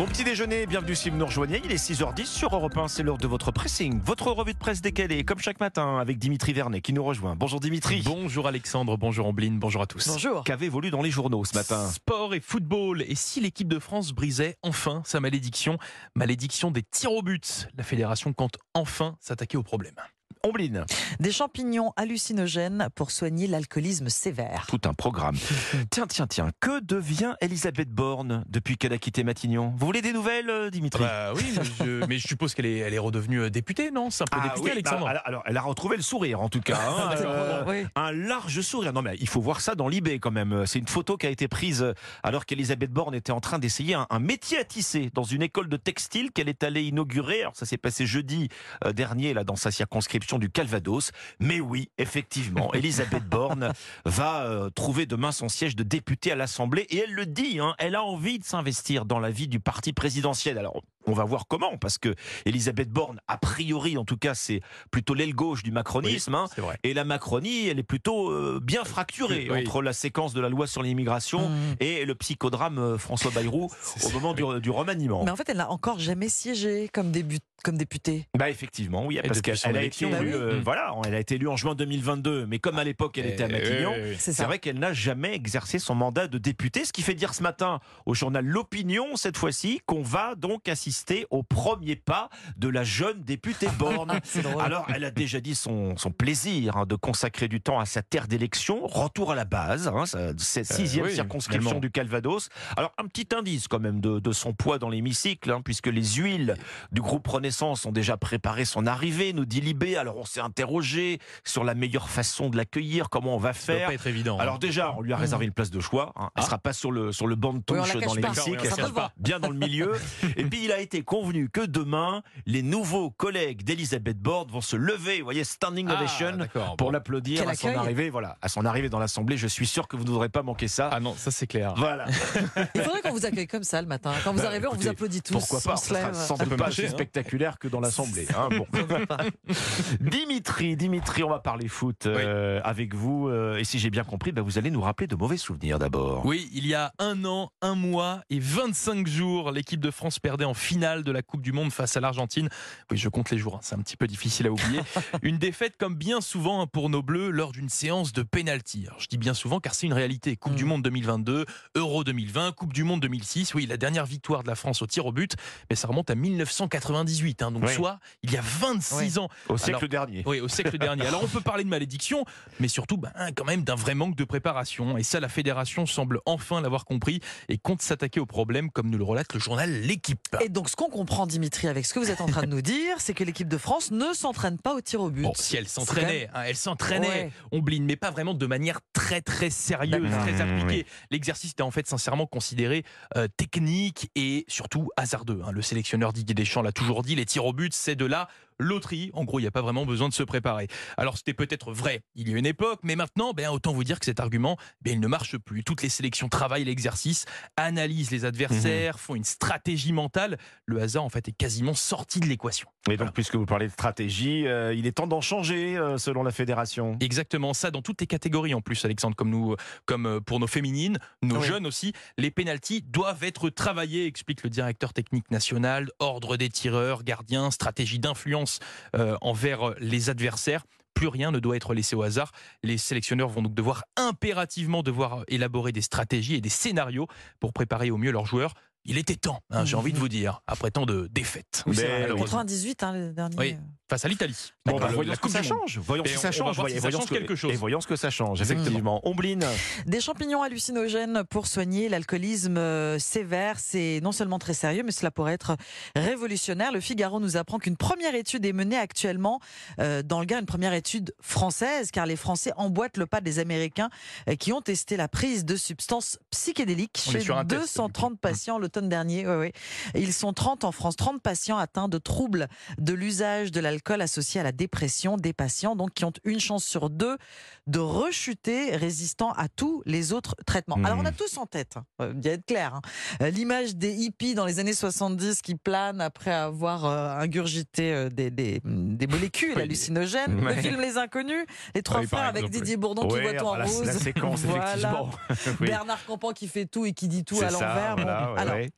Bon petit déjeuner, bienvenue si vous nous rejoignez. Il est 6h10 sur Europe 1, c'est l'heure de votre pressing, votre revue de presse décalée, comme chaque matin, avec Dimitri Vernet qui nous rejoint. Bonjour Dimitri. Bonjour Alexandre, bonjour Ambline, bonjour à tous. Bonjour. Qu'avez-vous lu dans les journaux ce matin? Sport et football. Et si l'équipe de France brisait enfin sa malédiction, malédiction des tirs au but La fédération compte enfin s'attaquer au problème. Ombline, Des champignons hallucinogènes pour soigner l'alcoolisme sévère. tout un programme. tiens, tiens, tiens, que devient Elisabeth Borne depuis qu'elle a quitté Matignon? Vous voulez des nouvelles, euh, Dimitri? Bah oui, mais je, mais je suppose qu'elle est, elle est redevenue euh, députée, non? C'est un peu Ah députée, oui, Alexandre bah, alors, elle a retrouvé le sourire en tout cas. hein, euh, Oui. un large sourire. Non mais il faut voir ça dans l'IB quand même. C'est une photo qui a été prise alors qu'Elisabeth Borne était en train d'essayer un, un métier à tisser dans une école de textile qu'elle est allée inaugurer. Alors ça s'est passé jeudi dernier là dans sa circonscription du Calvados. Mais oui, effectivement, Elisabeth Borne va euh, trouver demain son siège de députée à l'Assemblée et elle le dit. hein, elle a envie de s'investir dans la vie du parti présidentiel. Alors on va voir comment, parce que Elisabeth Borne, a priori, en tout cas, c'est plutôt l'aile gauche du macronisme. hein. Et la Macronie, elle est plutôt euh, bien fracturée Oui. entre la séquence de la loi sur l'immigration Mmh. et le psychodrame euh, François Bayrou au moment du, du remaniement. Mais en fait, elle n'a encore jamais siégé comme, députée. Bah effectivement, oui, Et parce qu'elle a été élue, bah oui. euh, Mm. voilà, elle a été élue en juin 2022, mais comme à l'époque elle était à Eh, Matignon, oui, oui, oui. C'est vrai qu'elle n'a jamais exercé son mandat de députée, ce qui fait dire ce matin au journal L'Opinion, cette fois-ci, qu'on va donc assister au premier pas de la jeune députée Borne. Alors, elle a déjà dit son, son plaisir hein, de consacrer du temps à sa terre d'élection, retour à la base, hein, sa- cette sixième oui, circonscription finalement. du Calvados. Alors, un petit indice quand même de, de son poids dans l'hémicycle, hein, puisque les huiles du groupe Renaissance ont déjà préparé son arrivée, nous dit Libé. Alors, on s'est interrogé sur la meilleure façon de l'accueillir, comment on va Ça doit faire. pas être évident. hein. Alors déjà, on lui a réservé une place de choix. hein. Elle Ah. sera pas sur le sur le banc de touche dans l'hémicycle, bien dans le milieu. Et puis il a été convenu que demain, les nouveaux collègues d'Elisabeth Borne vont se lever. Vous voyez, standing Ah, ovation pour bon. l'applaudir à son arrivée. Voilà, à son arrivée dans l'Assemblée. Je suis sûr que vous ne voudrez pas manquer ça. Ah non, ça c'est clair. Voilà. Il faudrait qu'on vous accueille comme ça le matin. Quand vous Bah, arrivez, on vous applaudit tous. Pourquoi pas sera sans doute pas aussi hein. spectaculaire que dans l'Assemblée. hein. Bon. Dimitri, Dimitri, on va parler foot euh, avec vous. euh, et si j'ai bien compris, bah, vous allez nous rappeler de mauvais souvenirs d'abord. Oui, il y a un an, un mois et 25 jours, l'équipe de France perdait en finale de la Coupe du Monde face à l'Argentine. Oui, je compte les jours, hein, c'est un petit peu difficile à oublier. Une défaite comme bien souvent hein, pour nos Bleus lors d'une séance de pénalty. Alors, Je dis bien souvent car c'est une réalité. Coupe Mm. du Monde 2022, Euro 2020, Coupe du Monde 2006. Oui, la dernière victoire de la France au tir au but, mais ça remonte à 1998. hein, donc Oui. soit il y a 26 ans. Au siècle Alors, dernier. Oui, au siècle dernier. Alors on peut parler de malédiction, mais surtout ben, quand même d'un vrai manque de préparation. Et ça, la fédération semble enfin l'avoir compris et compte s'attaquer au problème, comme nous le relate le journal L'équipe. Et donc, ce qu'on comprend, Dimitri, avec ce que vous êtes en train de nous dire, c'est que l'équipe de France ne s'entraîne pas au tir au but. Bon, si elle s'entraînait, hein, elle s'entraînait, Ouais. on bline, mais pas vraiment de manière très très sérieuse, très appliquée. L'exercice était en fait sincèrement considéré euh, technique et surtout hasardeux. hein. Le sélectionneur Didier Deschamps l'a toujours dit, les tirs au but, c'est de la loterie. En gros, il n'y a pas vraiment besoin de se préparer. Alors c'était peut-être vrai il y a une époque, mais maintenant, ben, autant vous dire que cet argument, ben, il ne marche plus. Toutes les sélections travaillent l'exercice, analysent les adversaires, font une stratégie mentale. Le hasard, en fait, est quasiment sorti de l'équation. Et donc, puisque vous parlez de stratégie, euh, il est temps d'en changer euh, selon la fédération. Exactement ça dans toutes les catégories en plus Alexandre comme nous comme euh, pour nos féminines, nos Oui. jeunes aussi, les pénalties doivent être travaillés explique le directeur technique national, ordre des tireurs, gardiens, stratégie d'influence euh, envers les adversaires. Plus rien ne doit être laissé au hasard. Les sélectionneurs vont donc devoir impérativement devoir élaborer des stratégies et des scénarios pour préparer au mieux leurs joueurs. Il était temps, hein, j'ai envie de vous dire, après tant de défaites. Oui, c'est Mais vrai. oui. 98, hein, le dernier. Oui. Face à l'Italie. Bon, bah, voyons ce que ça change. Voyons si ça change. voyons- ça change quelque chose. Et voyons ce que ça change, Exactement. effectivement. Ombline, Des champignons hallucinogènes pour soigner l'alcoolisme euh, sévère, c'est non seulement très sérieux, mais cela pourrait être révolutionnaire. Le Figaro nous apprend qu'une première étude est menée actuellement euh, dans le Gard, une première étude française, car les Français emboîtent le pas des Américains euh, qui ont testé la prise de substances psychédéliques On chez sur un test, 230 patients l'automne dernier. Ouais, ouais. Ils sont 30 en France, 30 patients atteints de troubles de l'usage de l'alcool associé à la dépression, des patients donc qui ont une chance sur deux de rechuter, résistant à tous les autres traitements. Mmh. Alors on a tous en tête, hein, euh, bien être clair, hein, euh, l'image des hippies dans les années 70 qui planent après avoir euh, ingurgité euh, des, des, des molécules Oui. hallucinogènes. Ouais. Le film Les Inconnus, les trois Oui, par frères avec exemple, Didier Bourdon qui Ouais, voit tout en voilà, rose. la séquence, Voilà. effectivement. Oui. Bernard Campan qui fait tout et qui dit tout à l'envers. Bon, voilà, ouais, alors, ouais.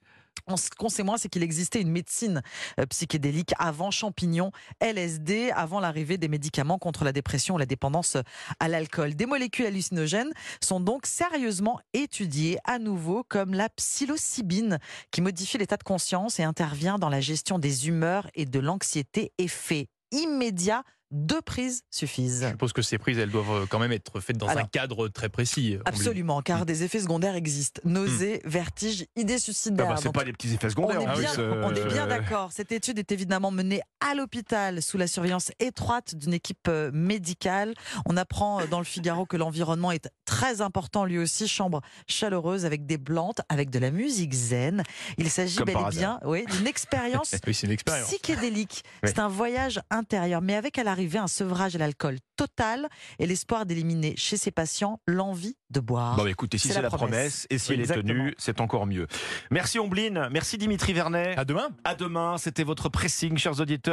Ce qu'on sait moins, c'est qu'il existait une médecine euh, psychédélique avant champignons, LSD, avant l'arrivée des médicaments contre la dépression ou la dépendance à l'alcool. Des molécules hallucinogènes sont donc sérieusement étudiées à nouveau comme la psilocybine qui modifie l'état de conscience et intervient dans la gestion des humeurs et de l'anxiété. Effet immédiat deux prises suffisent. Je suppose que ces prises, elles doivent euh, quand même être faites dans un cadre très précis. Euh, absolument, car mm. des effets secondaires existent. Nausées, mm. vertiges, idées suicidaires. Ah bah, c'est pas des petits effets secondaires. On est bien, d'accord. Cette étude est évidemment menée à l'hôpital sous la surveillance étroite d'une équipe euh, médicale. On apprend dans le Figaro que l'environnement est très important lui aussi. Chambre chaleureuse avec des plantes, avec de la musique zen. Il s'agit bel et bien oui, d'une expérience psychédélique. C'est un voyage intérieur, mais avec à l'arrivée un sevrage à l'alcool total et l'espoir d'éliminer chez ces patients l'envie de boire. Bon, écoutez, si c'est la, promesse. et si elle est tenue, c'est encore mieux. Merci Ombline, merci Dimitri Vernet. À demain. À demain, c'était votre pressing, chers auditeurs.